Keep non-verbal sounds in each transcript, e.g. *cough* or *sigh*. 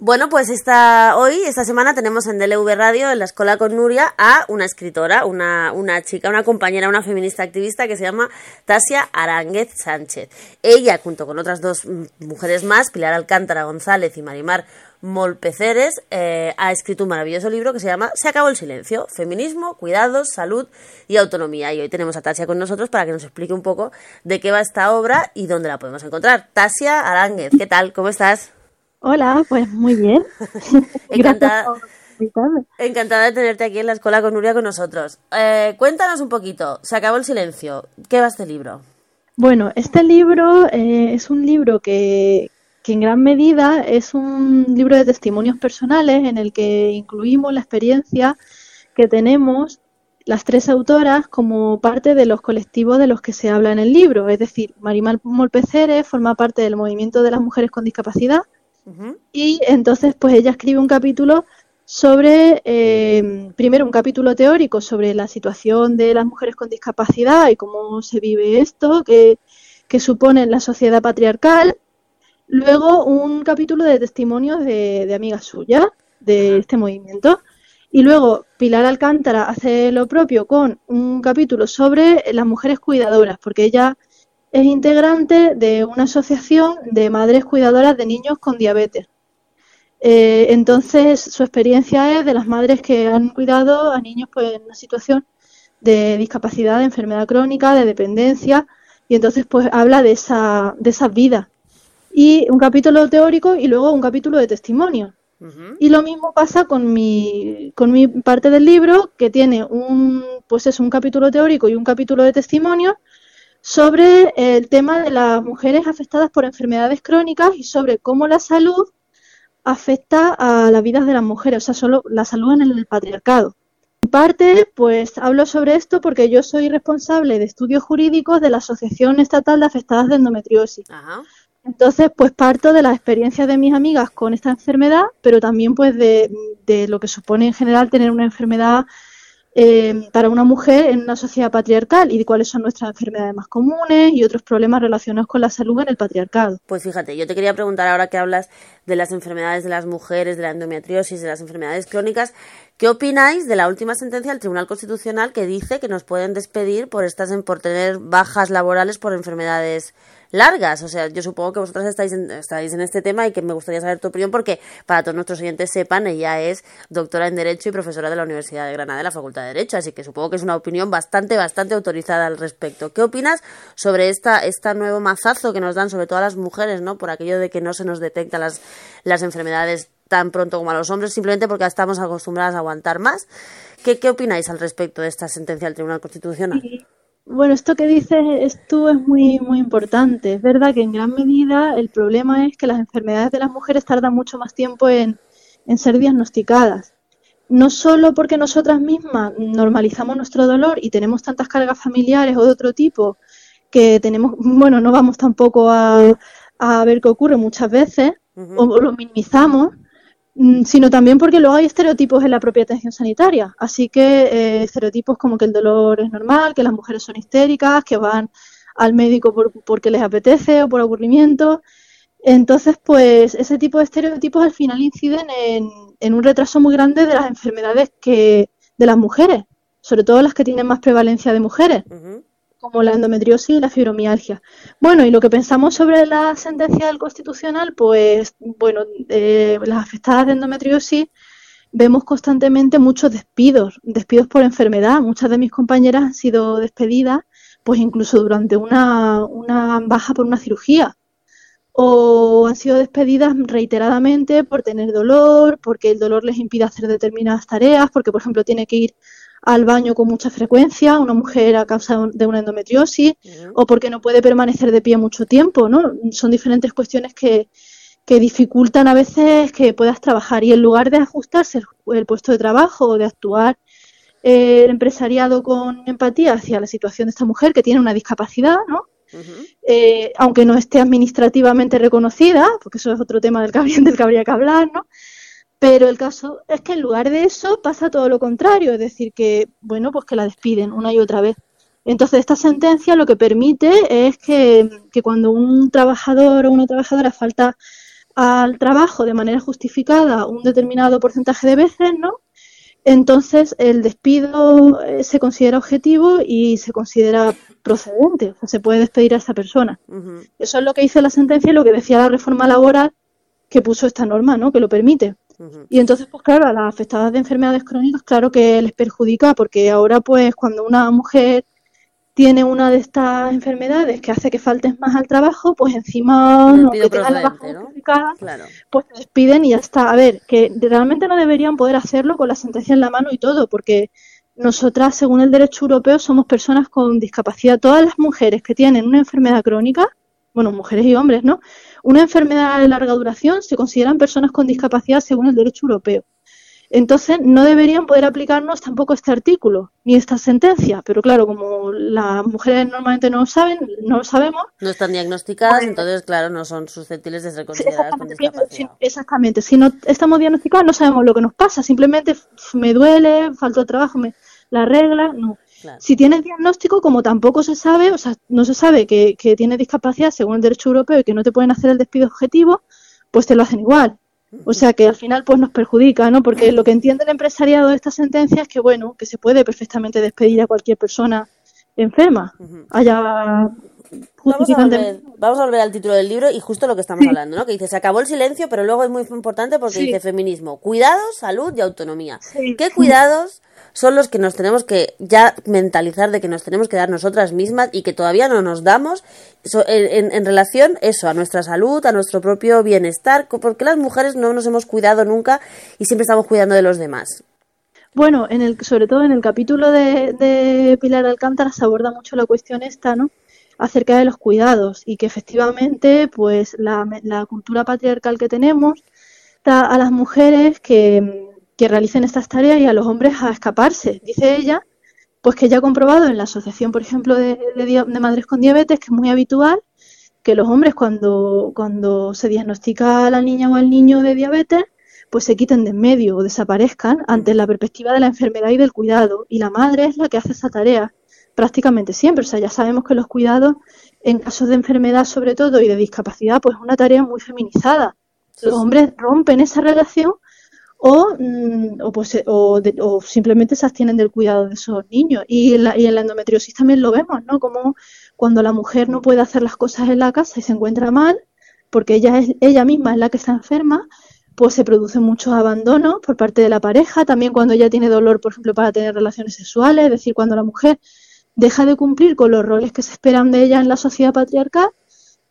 Bueno, pues esta, hoy, esta semana, tenemos en DLV Radio, en la Escuela con Nuria, a una escritora, una, una chica, una compañera, una feminista activista que se llama Tasia Aránguez Sánchez. Ella, junto con otras dos mujeres más, Pilar Alcántara González y Marimar Molpeceres, eh, ha escrito un maravilloso libro que se llama Se acabó el silencio, feminismo, cuidados, salud y autonomía. Y hoy tenemos a Tasia con nosotros para que nos explique un poco de qué va esta obra y dónde la podemos encontrar. Tasia Aránguez, ¿qué tal? ¿Cómo estás? Hola, pues muy bien. *laughs* encantada, encantada de tenerte aquí en la escuela con Nuria con nosotros. Eh, cuéntanos un poquito, se acabó el silencio. ¿Qué va este libro? Bueno, este libro eh, es un libro que, que en gran medida es un libro de testimonios personales en el que incluimos la experiencia que tenemos las tres autoras como parte de los colectivos de los que se habla en el libro. Es decir, Marimal Molpeceres forma parte del movimiento de las mujeres con discapacidad, y entonces, pues ella escribe un capítulo sobre, eh, primero un capítulo teórico sobre la situación de las mujeres con discapacidad y cómo se vive esto, que, supone en la sociedad patriarcal. Luego un capítulo de testimonios de, amigas suyas de este movimiento. Y luego Pilar Alcántara hace lo propio con un capítulo sobre las mujeres cuidadoras, porque ella es integrante de una asociación de madres cuidadoras de niños con diabetes. Eh, entonces, su experiencia es de las madres que han cuidado a niños pues, en una situación de discapacidad, de enfermedad crónica, de dependencia, y entonces pues habla de esa, de esas vidas. Y un capítulo teórico y luego un capítulo de testimonio. Y lo mismo pasa con mi, con mi parte del libro, que tiene un, pues es un capítulo teórico y un capítulo de testimonio, sobre el tema de las mujeres afectadas por enfermedades crónicas y sobre cómo la salud afecta a las vidas de las mujeres, o sea, solo la salud en el patriarcado. En parte, pues hablo sobre esto porque yo soy responsable de estudios jurídicos de la Asociación Estatal de Afectadas de Endometriosis. Entonces, pues parto de las experiencias de mis amigas con esta enfermedad, pero también pues de, de lo que supone en general tener una enfermedad eh, para una mujer en una sociedad patriarcal y de cuáles son nuestras enfermedades más comunes y otros problemas relacionados con la salud en el patriarcado. Pues fíjate, yo te quería preguntar ahora que hablas de las enfermedades de las mujeres, de la endometriosis, de las enfermedades crónicas, ¿qué opináis de la última sentencia del Tribunal Constitucional que dice que nos pueden despedir por estas por tener bajas laborales por enfermedades largas. O sea, yo supongo que vosotras estáis en, estáis en este tema y que me gustaría saber tu opinión porque para todos nuestros oyentes sepan, ella es doctora en Derecho y profesora de la Universidad de Granada de la Facultad de Derecho, así que supongo que es una opinión bastante, bastante autorizada al respecto. ¿Qué opinas sobre esta, esta nuevo mazazo que nos dan sobre todo a las mujeres, ¿no? Por aquello de que no se nos detectan las, las enfermedades tan pronto como a los hombres, simplemente porque estamos acostumbradas a aguantar más. ¿Qué, qué opináis al respecto de esta sentencia del Tribunal Constitucional? Bueno, esto que dices tú es muy, muy importante. Es verdad que en gran medida el problema es que las enfermedades de las mujeres tardan mucho más tiempo en, ser diagnosticadas. No solo porque nosotras mismas normalizamos nuestro dolor y tenemos tantas cargas familiares o de otro tipo que tenemos, *laughs* bueno, no vamos tampoco a, a ver qué ocurre muchas veces o lo minimizamos, sino también porque luego hay estereotipos en la propia atención sanitaria. Así que eh, estereotipos como que el dolor es normal, que las mujeres son histéricas, que van al médico porque les apetece o por aburrimiento. Entonces, pues ese tipo de estereotipos al final inciden en, un retraso muy grande de las enfermedades que de las mujeres, sobre todo las que tienen más prevalencia de mujeres como la endometriosis y la fibromialgia. Bueno, y lo que pensamos sobre la sentencia del Constitucional, pues, bueno, eh, las afectadas de endometriosis vemos constantemente muchos despidos, despidos por enfermedad. Muchas de mis compañeras han sido despedidas, pues incluso durante una, una baja por una cirugía. O han sido despedidas reiteradamente por tener dolor, porque el dolor les impide hacer determinadas tareas, porque, por ejemplo, tiene que ir al baño con mucha frecuencia, una mujer a causa de una endometriosis, o porque no puede permanecer de pie mucho tiempo, ¿no? Son diferentes cuestiones que, que dificultan a veces que puedas trabajar y en lugar de ajustarse el, puesto de trabajo o de actuar eh, el empresariado con empatía hacia la situación de esta mujer que tiene una discapacidad, ¿no? Eh, aunque no esté administrativamente reconocida, porque eso es otro tema del que, del que habría que hablar, ¿no? Pero el caso es que en lugar de eso pasa todo lo contrario, es decir, que, bueno, pues que la despiden una y otra vez. Entonces, esta sentencia lo que permite es que, cuando un trabajador o una trabajadora falta al trabajo de manera justificada un determinado porcentaje de veces, ¿no? Entonces el despido eh, se considera objetivo y se considera procedente, o sea, se puede despedir a esa persona. Eso es lo que dice la sentencia y lo que decía la reforma laboral que puso esta norma, ¿no? Que lo permite. Y entonces, pues claro, a las afectadas de enfermedades crónicas, claro que les perjudica, porque ahora, pues, cuando una mujer tiene una de estas enfermedades que hace que faltes más al trabajo, pues encima no, que tenga la baja ¿no? pues te despiden y ya está. A ver, que realmente no deberían poder hacerlo con la sentencia en la mano y todo, porque nosotras, según el derecho europeo, somos personas con discapacidad. Todas las mujeres que tienen una enfermedad crónica, bueno, mujeres y hombres, ¿no? Una enfermedad de larga duración se consideran personas con discapacidad según el derecho europeo. Entonces, no deberían poder aplicarnos tampoco este artículo ni esta sentencia, pero claro, como las mujeres normalmente no lo saben, no lo sabemos. No están diagnosticadas, pues, entonces, claro, no son susceptibles de ser consideradas con discapacidad. exactamente, si no estamos diagnosticadas, no sabemos lo que nos pasa, simplemente me duele, falta de trabajo, me, la regla, no. Si tienes diagnóstico, como tampoco se sabe, o sea, no se sabe que, que tienes discapacidad según el derecho europeo y que no te pueden hacer el despido objetivo, pues te lo hacen igual. O sea que al final pues nos perjudica, ¿no? Porque lo que entiende el empresariado de esta sentencia es que, bueno, que se puede perfectamente despedir a cualquier persona enferma. Haya Vamos a, volver, vamos a, volver, al título del libro y justo lo que estamos hablando, ¿no? Que dice, se acabó el silencio, pero luego es muy importante porque dice feminismo, cuidados, salud y autonomía. ¿Qué cuidados son los que nos tenemos que ya mentalizar de que nos tenemos que dar nosotras mismas y que todavía no nos damos en, en, relación eso, a nuestra salud, a nuestro propio bienestar, porque las mujeres no nos hemos cuidado nunca y siempre estamos cuidando de los demás. Bueno, en el, sobre todo en el capítulo de, de Pilar Alcántara se aborda mucho la cuestión esta, ¿no? Acerca de los cuidados y que efectivamente pues la, la cultura patriarcal que tenemos da a las mujeres que, que realicen estas tareas y a los hombres a escaparse. Dice ella, pues que ya ha comprobado en la asociación, por ejemplo, de, de, madres con diabetes, que es muy habitual que los hombres cuando, cuando se diagnostica a la niña o al niño de diabetes, pues se quiten de en medio o desaparezcan ante la perspectiva de la enfermedad y del cuidado. Y la madre es la que hace esa tarea prácticamente siempre. O sea, ya sabemos que los cuidados en casos de enfermedad sobre todo y de discapacidad, pues es una tarea muy feminizada. Los hombres rompen esa relación o, mm, o, pues, o, o, simplemente se abstienen del cuidado de esos niños. Y en, la, y en la endometriosis también lo vemos, ¿no? Como cuando la mujer no puede hacer las cosas en la casa y se encuentra mal, porque ella, es, ella misma es la que está enferma, pues se producen muchos abandonos por parte de la pareja, también cuando ella tiene dolor, por ejemplo, para tener relaciones sexuales, es decir, cuando la mujer deja de cumplir con los roles que se esperan de ella en la sociedad patriarcal,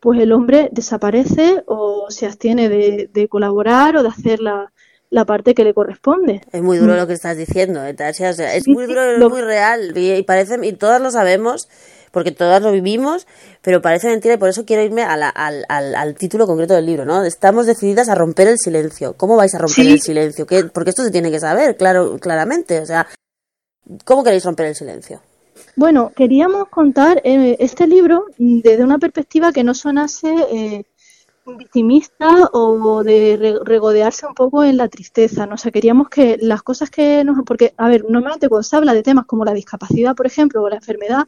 pues el hombre desaparece o se abstiene de, de colaborar o de hacer la, la parte que le corresponde. Es muy duro mm. lo que estás diciendo, ¿eh, es muy duro, es muy real y, parece y todas lo sabemos porque todas lo vivimos, pero parece mentira y por eso quiero irme al, al, al, título concreto del libro, ¿no? Estamos decididas a romper el silencio. ¿Cómo vais a romper el silencio? ¿Qué? Porque esto se tiene que saber, claro, claramente. O sea, ¿cómo queréis romper el silencio? Bueno, queríamos contar eh, este libro desde una perspectiva que no sonase eh, victimista o de regodearse un poco en la tristeza, ¿no? O sea, queríamos que las cosas que nos... Porque, a ver, normalmente cuando se habla de temas como la discapacidad, por ejemplo, o la enfermedad,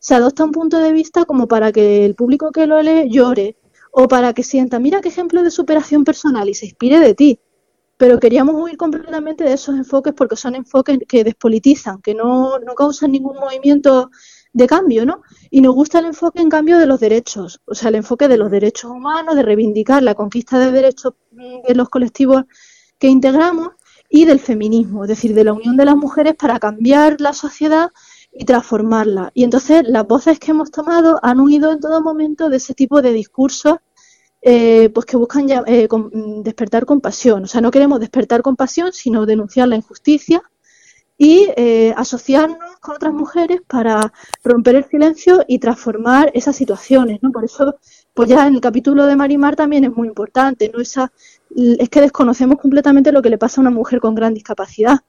se adopta un punto de vista como para que el público que lo lee llore o para que sienta, mira qué ejemplo de superación personal y se inspire de ti. Pero queríamos huir completamente de esos enfoques porque son enfoques que despolitizan, que no, no causan ningún movimiento de cambio, ¿no? Y nos gusta el enfoque, en cambio, de los derechos, o sea, el enfoque de los derechos humanos, de reivindicar la conquista de derechos de los colectivos que integramos y del feminismo, es decir, de la unión de las mujeres para cambiar la sociedad y transformarla. Y entonces las voces que hemos tomado han huido en todo momento de ese tipo de discursos eh, pues que buscan ya, eh, despertar compasión. O sea, no queremos despertar compasión, sino denunciar la injusticia y eh, asociarnos con otras mujeres para romper el silencio y transformar esas situaciones, ¿no? Por eso, pues ya en el capítulo de Marimar también es muy importante, ¿no? Esa, es que desconocemos completamente lo que le pasa a una mujer con gran discapacidad,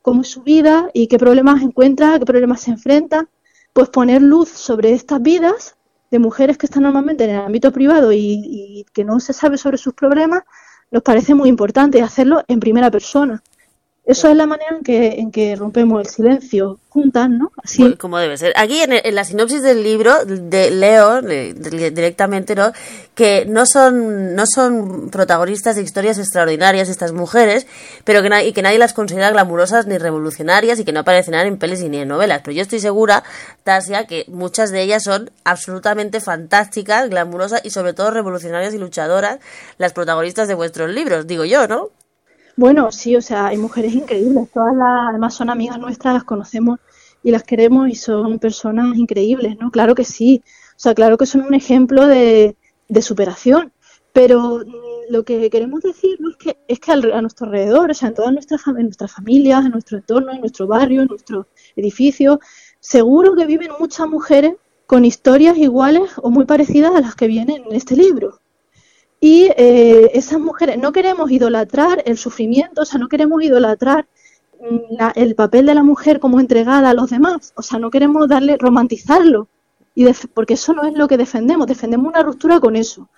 cómo es su vida y qué problemas encuentra, qué problemas se enfrenta, pues poner luz sobre estas vidas de mujeres que están normalmente en el ámbito privado y, y que no se sabe sobre sus problemas, nos parece muy importante hacerlo en primera persona. Eso es la manera en que, en que rompemos el silencio juntas, ¿no? Así. como debe ser. Aquí en, la sinopsis del libro de leo directamente, ¿no? Que no son, no son protagonistas de historias extraordinarias estas mujeres, pero que, y que nadie las considera glamurosas ni revolucionarias y que no aparecen en pelis ni en novelas. Pero yo estoy segura, Tasia, que muchas de ellas son absolutamente fantásticas, glamurosas y sobre todo revolucionarias y luchadoras, las protagonistas de vuestros libros, digo yo, ¿no? Bueno, sí, o sea, hay mujeres increíbles, todas las, además son amigas nuestras, las conocemos y las queremos y son personas increíbles, ¿no? Claro que sí, o sea, claro que son un ejemplo de, superación, pero mm, lo que queremos decir es que, es que a nuestro alrededor, o sea, en todas nuestras, en nuestras familias, en nuestro entorno, en nuestro barrio, en nuestro edificio, seguro que viven muchas mujeres con historias iguales o muy parecidas a las que vienen en este libro. Eh, esas mujeres, no queremos idolatrar el sufrimiento, o sea, no queremos idolatrar mm, el papel de la mujer como entregada a los demás, o sea, no queremos darle, romantizarlo, y porque eso no es lo que defendemos, defendemos una ruptura con eso.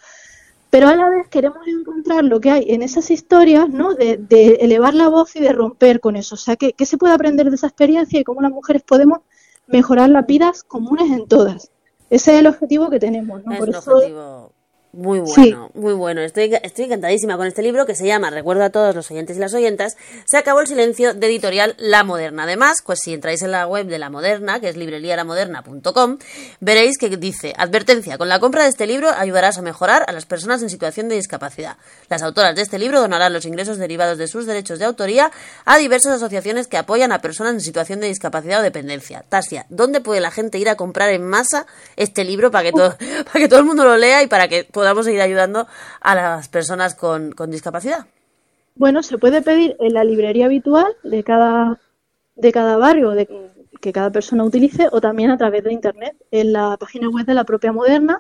Pero a la vez queremos encontrar lo que hay en esas historias, ¿no? De, elevar la voz y de romper con eso. O sea, ¿qué, se puede aprender de esa experiencia y cómo las mujeres podemos mejorar las vidas comunes en todas? Ese es el objetivo que tenemos, ¿no? Por eso, muy bueno, muy bueno. Estoy, estoy encantadísima con este libro que se llama, recuerdo a todos los oyentes y las oyentas, Se acabó el silencio de editorial La Moderna. Además, pues si entráis en la web de La Moderna, que es librerialamoderna.com, veréis que dice, advertencia, con la compra de este libro ayudarás a mejorar a las personas en situación de discapacidad. Las autoras de este libro donarán los ingresos derivados de sus derechos de autoría a diversas asociaciones que apoyan a personas en situación de discapacidad o dependencia. Tasia, ¿dónde puede la gente ir a comprar en masa este libro para que todo, *laughs* para que todo el mundo lo lea y para que podamos seguir ayudando a las personas con, discapacidad. Bueno, se puede pedir en la librería habitual de cada, de cada barrio de, que cada persona utilice o también a través de Internet en la página web de la propia Moderna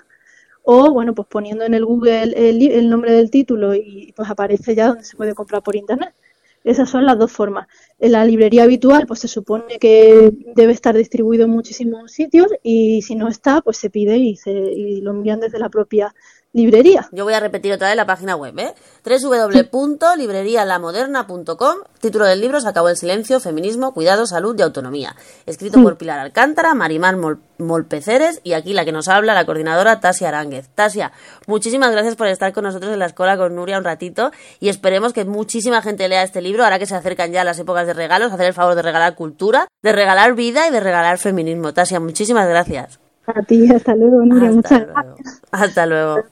o, bueno, pues poniendo en el Google el, el nombre del título y pues aparece ya donde se puede comprar por Internet. Esas son las dos formas. En la librería habitual, pues se supone que debe estar distribuido en muchísimos sitios y si no está, pues se pide y, se, y lo envían desde la propia librería. Yo voy a repetir otra vez la página web, ¿eh? www.librerialamoderna.com. Título del libro Se acabó el silencio, feminismo, cuidado, salud y autonomía. Escrito por Pilar Alcántara, Marimán Molpeceres y aquí la que nos habla, la coordinadora Tasia Aránguez. Tasia, muchísimas gracias por estar con nosotros en la escuela con Nuria un ratito y esperemos que muchísima gente lea este libro ahora que se acercan ya las épocas de regalos, hacer el favor de regalar cultura, de regalar vida y de regalar feminismo. Tasia, muchísimas gracias. A ti, hasta luego, Nuria. Muchas gracias. Hasta luego.